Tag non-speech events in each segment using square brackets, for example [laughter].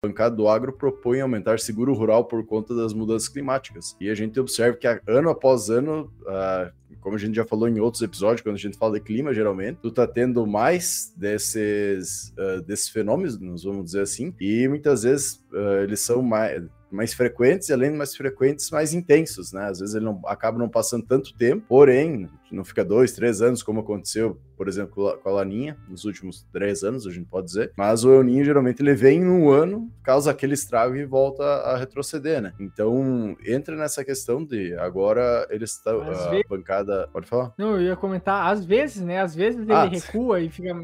bancada do agro propõe aumentar seguro rural por conta das mudanças climáticas. E a gente observa que ano após ano, uh, como a gente já falou em outros episódios, quando a gente fala de clima, geralmente, tu tá tendo mais desses, uh, desses fenômenos, vamos dizer assim, e muitas vezes uh, eles são mais mais frequentes e além de mais frequentes, mais intensos, né? Às vezes ele não acaba não passando tanto tempo, porém não fica dois, três anos como aconteceu, por exemplo, com a Laninha nos últimos três anos, a gente pode dizer. Mas o El Ninho geralmente ele vem em um ano, causa aquele estrago e volta a retroceder, né? Então entra nessa questão de agora ele está a vezes... bancada, pode falar? Não, eu ia comentar às vezes, né? Às vezes ele ah, recua e fica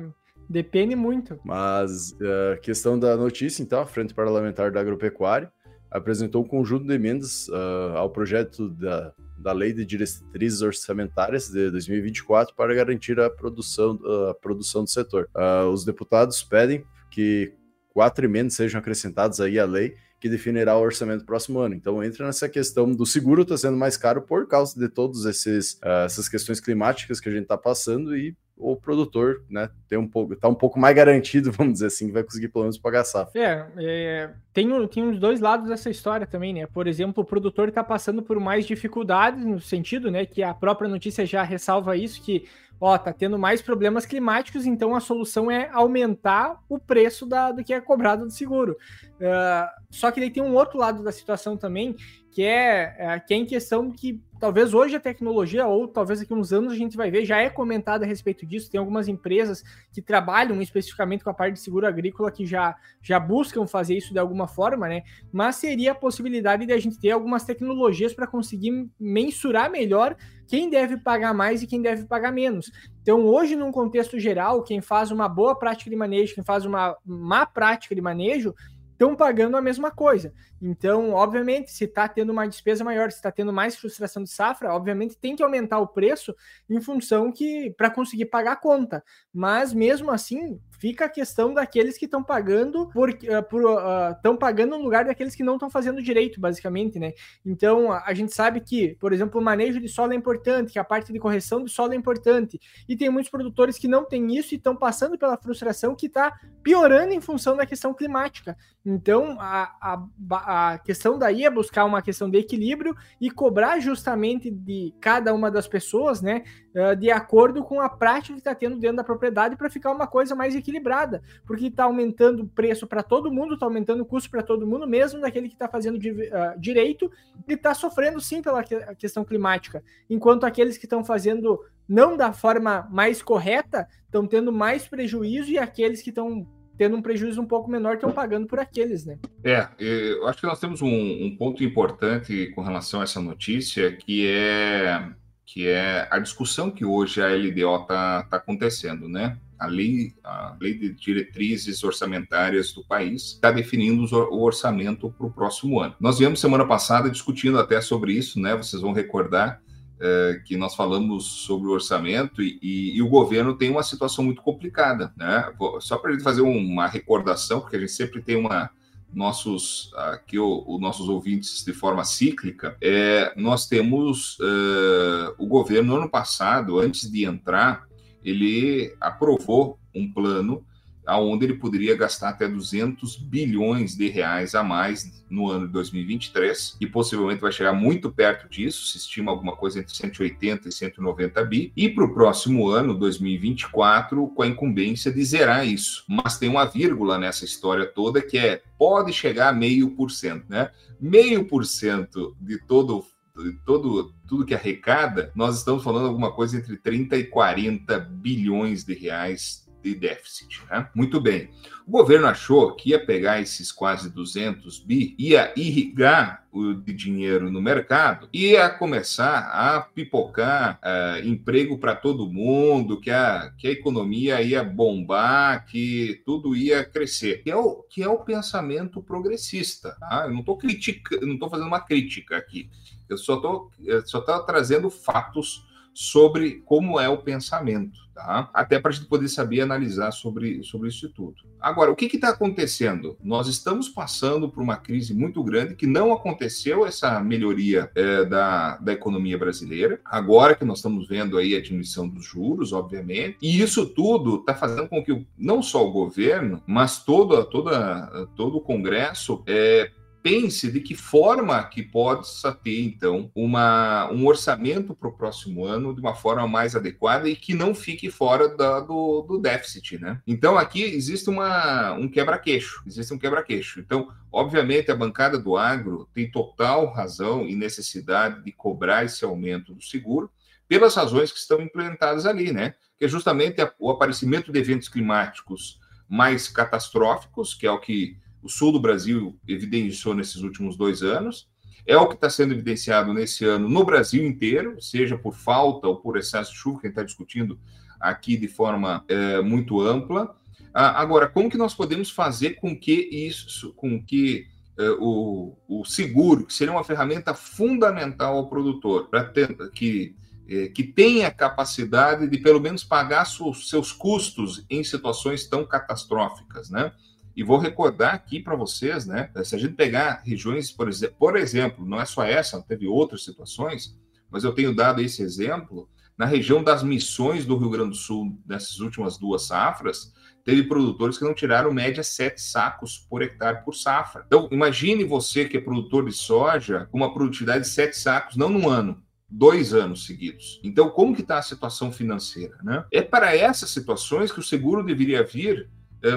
Depende muito. Mas uh, questão da notícia, então, a Frente Parlamentar da Agropecuária apresentou um conjunto de emendas uh, ao projeto da, da Lei de Diretrizes Orçamentárias de 2024 para garantir a produção, a produção do setor. Uh, os deputados pedem que quatro emendas sejam acrescentadas aí à lei que definirá o orçamento do próximo ano. Então entra nessa questão do seguro está sendo mais caro por causa de todas uh, essas questões climáticas que a gente está passando e o produtor, né, tem um pouco, tá um pouco mais garantido, [laughs] vamos dizer assim, que vai conseguir pelo menos pagar a safra. É, é tem, tem os dois lados dessa história também, né? Por exemplo, o produtor está passando por mais dificuldades no sentido, né, que a própria notícia já ressalva isso, que ó, tá tendo mais problemas climáticos, então a solução é aumentar o preço da, do que é cobrado do seguro. Uh, só que daí tem um outro lado da situação também, que é, é, que é em questão que talvez hoje a tecnologia, ou talvez daqui uns anos a gente vai ver, já é comentado a respeito disso. Tem algumas empresas que trabalham especificamente com a parte de seguro agrícola que já, já buscam fazer isso de alguma forma, né? Mas seria a possibilidade de a gente ter algumas tecnologias para conseguir mensurar melhor quem deve pagar mais e quem deve pagar menos. Então, hoje, num contexto geral, quem faz uma boa prática de manejo, quem faz uma má prática de manejo, estão pagando a mesma coisa. Então, obviamente, se está tendo uma despesa maior, se está tendo mais frustração de safra, obviamente tem que aumentar o preço em função que para conseguir pagar a conta. Mas mesmo assim, fica a questão daqueles que estão pagando por estão uh, uh, pagando no lugar daqueles que não estão fazendo direito, basicamente, né? Então, a gente sabe que, por exemplo, o manejo de solo é importante, que a parte de correção do solo é importante, e tem muitos produtores que não têm isso e estão passando pela frustração que está piorando em função da questão climática. Então, a, a a questão daí é buscar uma questão de equilíbrio e cobrar justamente de cada uma das pessoas, né, eh, de acordo com a prática que está tendo dentro da propriedade para ficar uma coisa mais equilibrada, porque está aumentando o preço para todo mundo, está aumentando o custo para todo mundo, mesmo daquele que está fazendo uh, direito e está sofrendo sim pela questão climática, enquanto aqueles que estão fazendo não da forma mais correta estão tendo mais prejuízo e aqueles que estão tendo um prejuízo um pouco menor, estão pagando por aqueles, né? É, eu acho que nós temos um, um ponto importante com relação a essa notícia, que é que é a discussão que hoje a LDO está tá acontecendo, né? A lei, a lei de diretrizes orçamentárias do país está definindo o orçamento para o próximo ano. Nós viemos semana passada discutindo até sobre isso, né? Vocês vão recordar é, que nós falamos sobre o orçamento e, e, e, o governo tem uma situação muito complicada, né? Só para a gente fazer uma recordação, porque a gente sempre tem uma nossos aqui os nossos ouvintes de forma cíclica, é, nós temos é, o governo no ano passado, antes de entrar, ele aprovou um plano aonde ele poderia gastar até 200 bilhões de reais a mais no ano de 2023 e possivelmente vai chegar muito perto disso, se estima alguma coisa entre 180 e 190 bi, e para o próximo ano, 2024, com a incumbência de zerar isso. Mas tem uma vírgula nessa história toda que é pode chegar a meio por cento, né? Meio por cento de todo todo tudo que arrecada, nós estamos falando alguma coisa entre 30 e 40 bilhões de reais de déficit. Né? Muito bem. O governo achou que ia pegar esses quase 200 bi, ia irrigar o de dinheiro no mercado, ia começar a pipocar uh, emprego para todo mundo, que a, que a economia ia bombar, que tudo ia crescer. Que é o, que é o pensamento progressista. Tá? Eu não estou criticando, não estou fazendo uma crítica aqui. Eu só estou só trazendo fatos sobre como é o pensamento, tá? Até para a gente poder saber analisar sobre, sobre isso tudo. Agora, o que está acontecendo? Nós estamos passando por uma crise muito grande que não aconteceu essa melhoria é, da, da economia brasileira. Agora que nós estamos vendo aí a diminuição dos juros, obviamente, e isso tudo está fazendo com que não só o governo, mas todo, toda, todo o Congresso é, pense de que forma que possa ter, então, uma, um orçamento para o próximo ano de uma forma mais adequada e que não fique fora da, do, do déficit, né? Então, aqui existe uma, um quebra-queixo, existe um quebra-queixo. Então, obviamente, a bancada do agro tem total razão e necessidade de cobrar esse aumento do seguro, pelas razões que estão implementadas ali, né? Que é justamente o aparecimento de eventos climáticos mais catastróficos, que é o que o sul do Brasil evidenciou nesses últimos dois anos. É o que está sendo evidenciado nesse ano no Brasil inteiro, seja por falta ou por excesso de chuva, que a gente está discutindo aqui de forma é, muito ampla. Ah, agora, como que nós podemos fazer com que isso, com que é, o, o, seguro, que seria uma ferramenta fundamental ao produtor, para que é, que tenha capacidade de pelo menos pagar seus custos em situações tão catastróficas, né? E vou recordar aqui para vocês, né? Se a gente pegar regiões, por exemplo, por exemplo, não é só essa, teve outras situações, mas eu tenho dado esse exemplo. Na região das missões do Rio Grande do Sul, nessas últimas duas safras, teve produtores que não tiraram média sete sacos por hectare por safra. Então, imagine você que é produtor de soja com uma produtividade de sete sacos, não num ano, dois anos seguidos. Então, como que está a situação financeira? Né? É para essas situações que o seguro deveria vir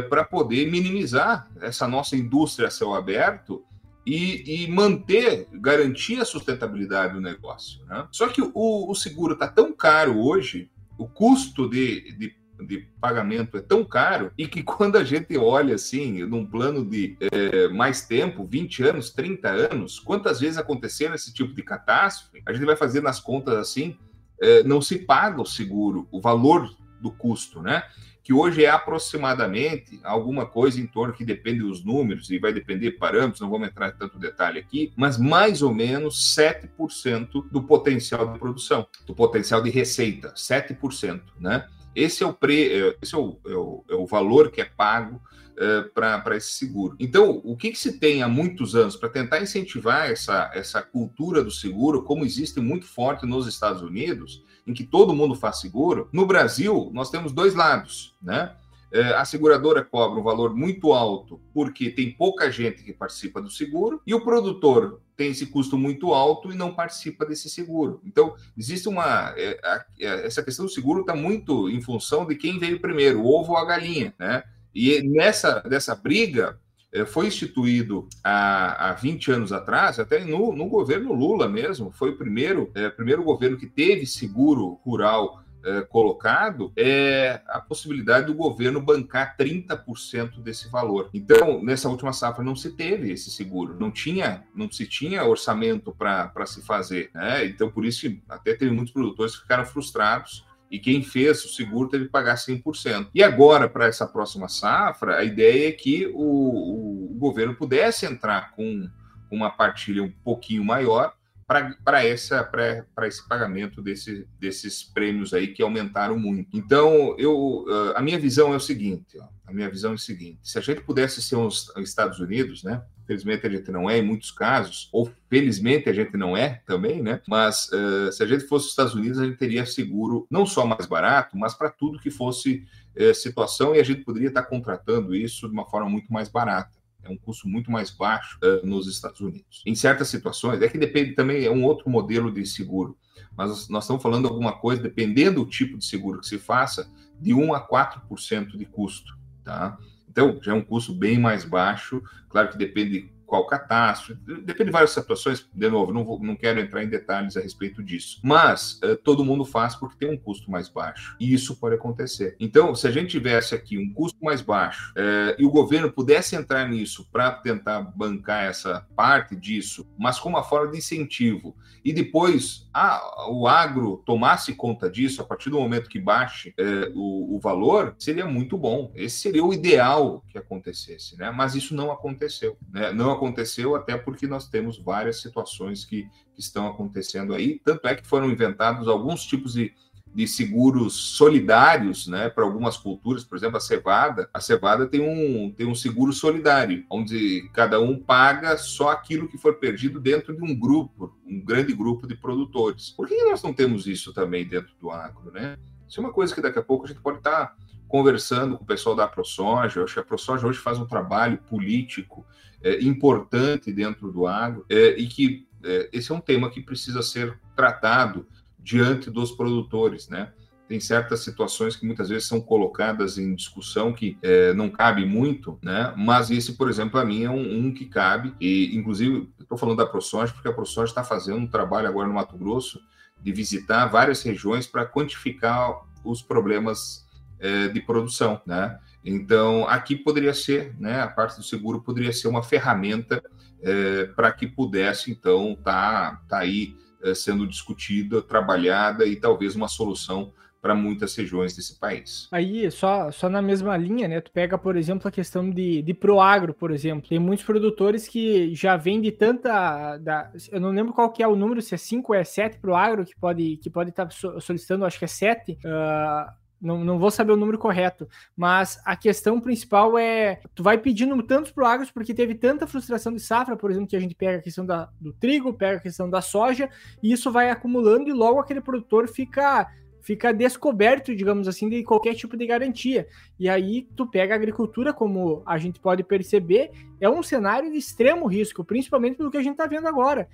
para poder minimizar essa nossa indústria a céu aberto e, e, manter, garantir a sustentabilidade do negócio. Né? Só que o, o seguro está tão caro hoje, o custo de, de, de, pagamento é tão caro, e que [laughs] quando a gente olha assim, num plano de é, mais tempo, 20 anos, 30 anos, quantas vezes aconteceram esse tipo de catástrofe, a gente vai fazer nas contas assim, é, não se paga o seguro, o valor do custo, né? Que hoje é aproximadamente alguma coisa em torno que depende dos números e vai depender de parâmetros, não vamos entrar em tanto detalhe aqui, mas mais ou menos 7% do potencial de produção, do potencial de receita, 7%, né? Esse é o, pre, é, esse é o, é o, é o valor que é pago uh, para esse seguro. Então, o que, que se tem há muitos anos para tentar incentivar essa, essa cultura do seguro, como existe muito forte nos Estados Unidos, em que todo mundo faz seguro, no Brasil nós temos dois lados, né? É, a seguradora cobra um valor muito alto porque tem pouca gente que participa do seguro e o produtor tem esse custo muito alto e não participa desse seguro. Então, existe uma. É, é, essa questão do seguro está muito em função de quem veio primeiro, o ovo ou a galinha, né? E nessa dessa briga, foi instituído há, há 20 anos atrás, até no, no governo Lula mesmo, foi o primeiro, é, primeiro governo que teve seguro rural é, colocado, é a possibilidade do governo bancar 30% desse valor. Então, nessa última safra não se teve esse seguro, não tinha, não se tinha orçamento para se fazer. Né? Então, por isso, até teve muitos produtores que ficaram frustrados e quem fez o seguro teve que pagar 100%. E agora, para essa próxima safra, a ideia é que o, o governo pudesse entrar com uma partilha um pouquinho maior para esse pagamento desse, desses prêmios aí que aumentaram muito. Então, eu, a minha visão é o seguinte, ó, a minha visão é o seguinte, se a gente pudesse ser os Estados Unidos, né, Felizmente a gente não é em muitos casos, ou felizmente a gente não é também, né? Mas uh, se a gente fosse os Estados Unidos, a gente teria seguro não só mais barato, mas para tudo que fosse uh, situação e a gente poderia estar contratando isso de uma forma muito mais barata é um custo muito mais baixo uh, nos Estados Unidos. Em certas situações, é que depende também, é um outro modelo de seguro, mas nós estamos falando alguma coisa, dependendo do tipo de seguro que se faça, de 1 a 4% de custo, tá? Então, já é um custo bem mais baixo. Claro que depende qual catástrofe, depende de várias situações. De novo, não, vou, não quero entrar em detalhes a respeito disso. Mas uh, todo mundo faz porque tem um custo mais baixo. E isso pode acontecer. Então, se a gente tivesse aqui um custo mais baixo uh, e o governo pudesse entrar nisso para tentar bancar essa parte disso, mas com uma forma de incentivo, e depois a, o agro tomasse conta disso a partir do momento que baixe uh, o, o valor, seria muito bom. Esse seria o ideal que acontecesse, né? Mas isso não aconteceu. Né? Não, aconteceu, até porque nós temos várias situações que, que estão acontecendo aí. Tanto é que foram inventados alguns tipos de, de seguros solidários, né, para algumas culturas, por exemplo, a cevada. A cevada tem um, tem um seguro solidário, onde cada um paga só aquilo que for perdido dentro de um grupo, um grande grupo de produtores. Por que nós não temos isso também dentro do agro, né? Isso é uma coisa que daqui a pouco a gente pode estar conversando com o pessoal da ProSoja. Eu acho que a ProSoja hoje faz um trabalho político é, importante dentro do agro é, e que é, esse é um tema que precisa ser tratado diante dos produtores, né? Tem certas situações que muitas vezes são colocadas em discussão que é, não cabe muito, né? Mas esse, por exemplo, para mim é um, um, que cabe. E, inclusive, estou falando da ProSoja porque a ProSoja está fazendo um trabalho agora no Mato Grosso de visitar várias regiões para quantificar os problemas é, de produção, né? Então, aqui poderia ser, né, a parte do seguro poderia ser uma ferramenta é, para que pudesse, então, estar tá, tá aí é, sendo discutida, trabalhada e talvez uma solução para muitas regiões desse país. Aí, só, só na mesma linha, né? Tu pega, por exemplo, a questão de, de proagro, por exemplo. Tem muitos produtores que já vendem tanta. Da, eu não lembro qual que é o número, se é 5 ou é 7 proagro que pode que pode estar tá solicitando, acho que é 7. Uh, não, não vou saber o número correto, mas a questão principal é tu vai pedindo tantos pro agros porque teve tanta frustração de safra, por exemplo, que a gente pega a questão da, do trigo, pega a questão da soja, e isso vai acumulando e logo aquele produtor fica fica descoberto, digamos assim, de qualquer tipo de garantia. E aí tu pega a agricultura, como a gente pode perceber, é um cenário de extremo risco, principalmente pelo que a gente está vendo agora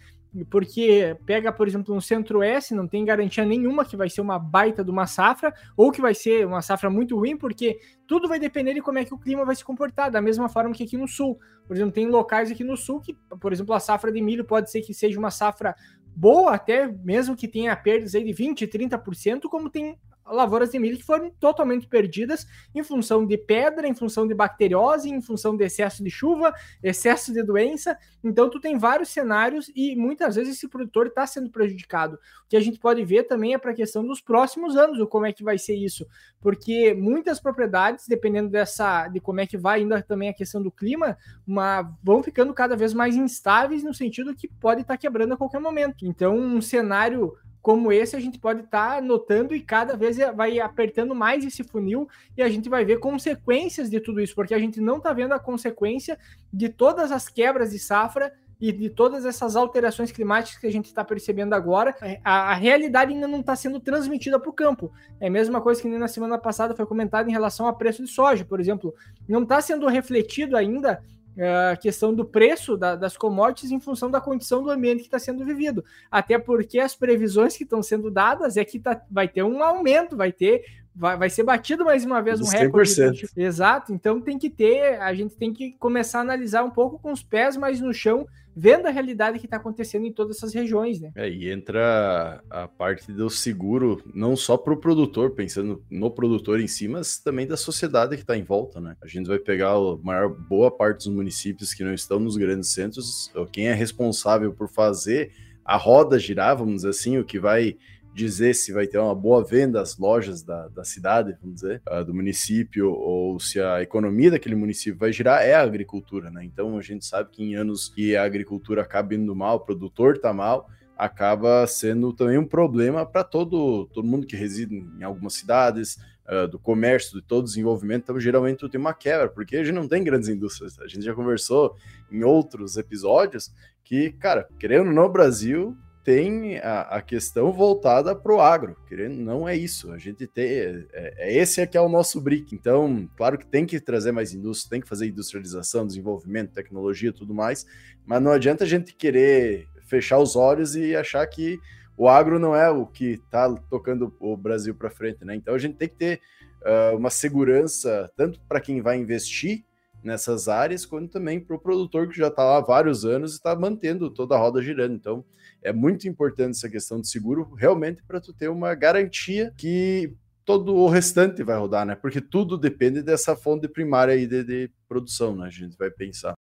porque pega, por exemplo, no Centro-Oeste, não tem garantia nenhuma que vai ser uma baita de uma safra, ou que vai ser uma safra muito ruim, porque tudo vai depender de como é que o clima vai se comportar, da mesma forma que aqui no Sul. Por exemplo, tem locais aqui no Sul que, por exemplo, a safra de milho pode ser que seja uma safra boa, até mesmo que tenha perdas aí de 20%, 30%, como tem lavouras de milho que foram totalmente perdidas em função de pedra, em função de bacteriose, em função de excesso de chuva, excesso de doença. Então, tu tem vários cenários e muitas vezes esse produtor está sendo prejudicado. O que a gente pode ver também é para a questão dos próximos anos, como é que vai ser isso, porque muitas propriedades, dependendo dessa, de como é que vai ainda também a questão do clima, uma, vão ficando cada vez mais instáveis no sentido que pode estar tá quebrando a qualquer momento. Então, um cenário como esse a gente pode estar tá notando e cada vez vai apertando mais esse funil e a gente vai ver consequências de tudo isso, porque a gente não está vendo a consequência de todas as quebras de safra e de todas essas alterações climáticas que a gente está percebendo agora, a, a, realidade ainda não está sendo transmitida para o campo. É a mesma coisa que na semana passada foi comentado em relação ao preço de soja, por exemplo. Não está sendo refletido ainda a questão do preço da, das commodities em função da condição do ambiente que está sendo vivido. Até porque as previsões que estão sendo dadas é que tá, vai ter um aumento, vai ter. Vai, vai ser batido mais uma vez um 100%. recorde. Exato, então tem que ter, a gente tem que começar a analisar um pouco com os pés mais no chão vendo a realidade que está acontecendo em todas essas regiões, né? É, e entra a parte do seguro, não só para o produtor, pensando no produtor em si, mas também da sociedade que está em volta, né? A gente vai pegar a maior boa parte dos municípios que não estão nos grandes centros, quem é responsável por fazer a roda girar, vamos dizer assim, o que vai dizer se vai ter uma boa venda às lojas da, da cidade, vamos dizer, uh, do município, ou se a economia daquele município vai girar, é a agricultura, né? Então a gente sabe que em anos que a agricultura acaba indo mal, o produtor tá mal, acaba sendo também um problema para todo, todo mundo que reside em algumas cidades, uh, do comércio, de todo desenvolvimento. Então, geralmente, tem uma quebra, porque a gente não tem grandes indústrias. A gente já conversou em outros episódios que, cara, querendo no Brasil, tem a, a questão voltada para o agro, querendo não é isso. A gente tem é, é esse é que é o nosso brick. Então, claro que tem que trazer mais indústria, tem que fazer industrialização, desenvolvimento, tecnologia, tudo mais, mas não adianta a gente querer fechar os olhos e achar que o agro não é o que está tocando o Brasil para frente, né? Então a gente tem que ter uh, uma segurança tanto para quem vai investir nessas áreas, quanto também para o produtor que já está lá há vários anos e está mantendo toda a roda girando. Então, é muito importante essa questão de seguro, realmente para tu ter uma garantia que todo o restante vai rodar, né? Porque tudo depende dessa fonte primária aí de, de produção, né? A gente vai pensar.